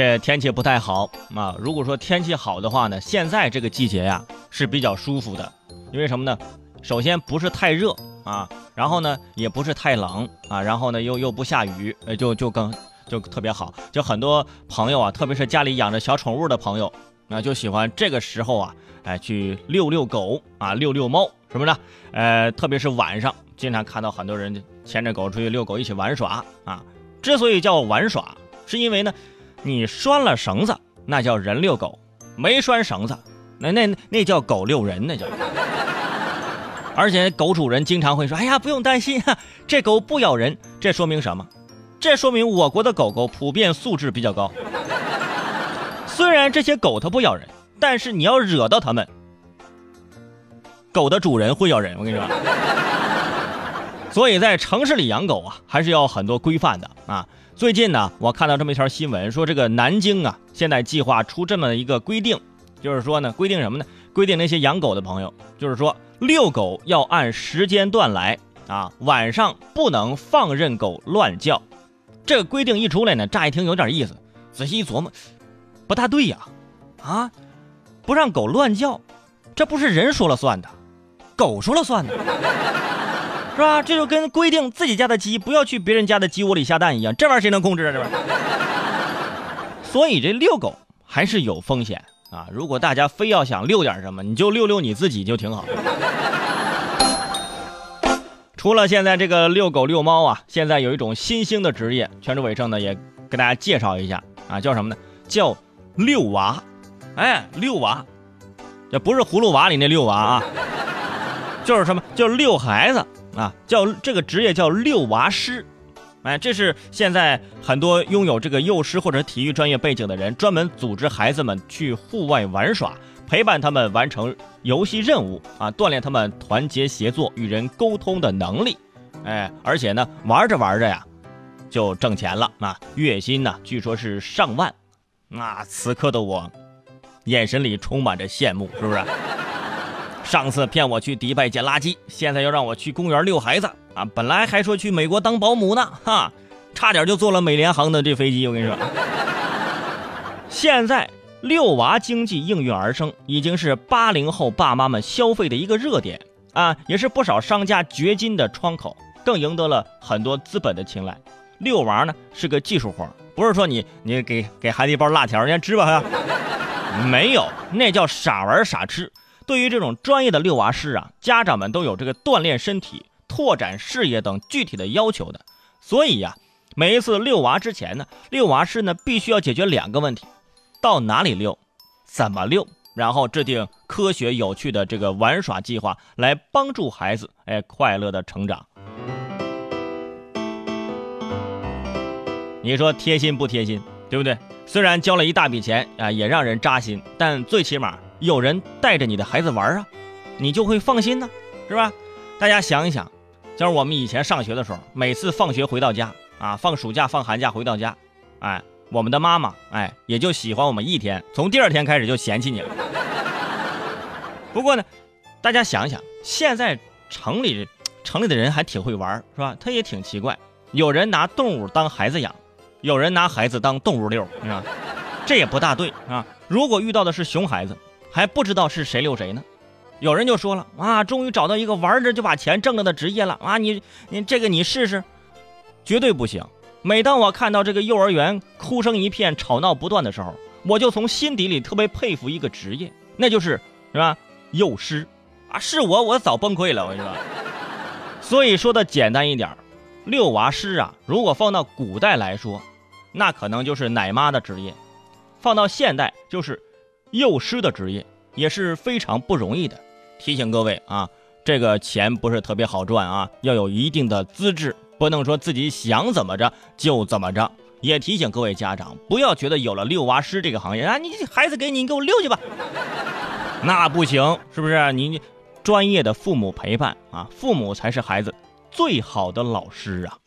这天气不太好啊。如果说天气好的话呢，现在这个季节呀是比较舒服的，因为什么呢？首先不是太热啊，然后呢也不是太冷啊，然后呢又又不下雨，呃就就更就特别好。就很多朋友啊，特别是家里养着小宠物的朋友啊，就喜欢这个时候啊，哎去遛遛狗啊，遛遛猫什么的。呃，特别是晚上，经常看到很多人牵着狗出去遛狗，一起玩耍啊。之所以叫玩耍，是因为呢，你拴了绳子，那叫人遛狗；没拴绳子，那那那叫狗遛人，那叫。而且狗主人经常会说：“哎呀，不用担心啊，这狗不咬人。”这说明什么？这说明我国的狗狗普遍素质比较高。虽然这些狗它不咬人，但是你要惹到它们，狗的主人会咬人。我跟你说，所以在城市里养狗啊，还是要很多规范的啊。最近呢，我看到这么一条新闻，说这个南京啊，现在计划出这么一个规定，就是说呢，规定什么呢？规定那些养狗的朋友，就是说。遛狗要按时间段来啊，晚上不能放任狗乱叫。这个规定一出来呢，乍一听有点意思，仔细一琢磨，不大对呀，啊，不让狗乱叫，这不是人说了算的，狗说了算的，是吧？这就跟规定自己家的鸡不要去别人家的鸡窝里下蛋一样，这玩意儿谁能控制啊？这玩意儿。所以这遛狗还是有风险。啊，如果大家非要想遛点什么，你就遛遛你自己就挺好。除了现在这个遛狗遛猫啊，现在有一种新兴的职业，全州伟盛呢也给大家介绍一下啊，叫什么呢？叫遛娃。哎，遛娃，这不是葫芦娃里那遛娃啊，就是什么？就是遛孩子啊，叫这个职业叫遛娃师。哎，这是现在很多拥有这个幼师或者体育专业背景的人，专门组织孩子们去户外玩耍，陪伴他们完成游戏任务啊，锻炼他们团结协作、与人沟通的能力。哎，而且呢，玩着玩着呀，就挣钱了啊，月薪呢，据说是上万。那此刻的我，眼神里充满着羡慕，是不是？上次骗我去迪拜捡垃圾，现在又让我去公园遛孩子。啊，本来还说去美国当保姆呢，哈，差点就坐了美联航的这飞机。我跟你说，现在遛娃经济应运而生，已经是八零后爸妈们消费的一个热点啊，也是不少商家掘金的窗口，更赢得了很多资本的青睐。遛娃呢是个技术活，不是说你你给给孩子一包辣条，人家吃吧哈？没有，那叫傻玩傻吃。对于这种专业的遛娃师啊，家长们都有这个锻炼身体。拓展事业等具体的要求的，所以呀，每一次遛娃之前呢，遛娃师呢必须要解决两个问题：到哪里遛，怎么遛，然后制定科学有趣的这个玩耍计划，来帮助孩子哎快乐的成长。你说贴心不贴心，对不对？虽然交了一大笔钱啊，也让人扎心，但最起码有人带着你的孩子玩啊，你就会放心呢，是吧？大家想一想。就是我们以前上学的时候，每次放学回到家啊，放暑假、放寒假回到家，哎，我们的妈妈哎也就喜欢我们一天，从第二天开始就嫌弃你了。不过呢，大家想想，现在城里城里的人还挺会玩，是吧？他也挺奇怪，有人拿动物当孩子养，有人拿孩子当动物遛，是吧？这也不大对啊。如果遇到的是熊孩子，还不知道是谁遛谁呢。有人就说了啊，终于找到一个玩着就把钱挣了的职业了啊！你你这个你试试，绝对不行。每当我看到这个幼儿园哭声一片、吵闹不断的时候，我就从心底里特别佩服一个职业，那就是是吧？幼师啊，是我我早崩溃了，我跟你说。所以说的简单一点，遛娃师啊，如果放到古代来说，那可能就是奶妈的职业；放到现代，就是幼师的职业，也是非常不容易的。提醒各位啊，这个钱不是特别好赚啊，要有一定的资质，不能说自己想怎么着就怎么着。也提醒各位家长，不要觉得有了遛娃师这个行业啊，你孩子给你，你给我遛去吧，那不行，是不是？你专业的父母陪伴啊，父母才是孩子最好的老师啊。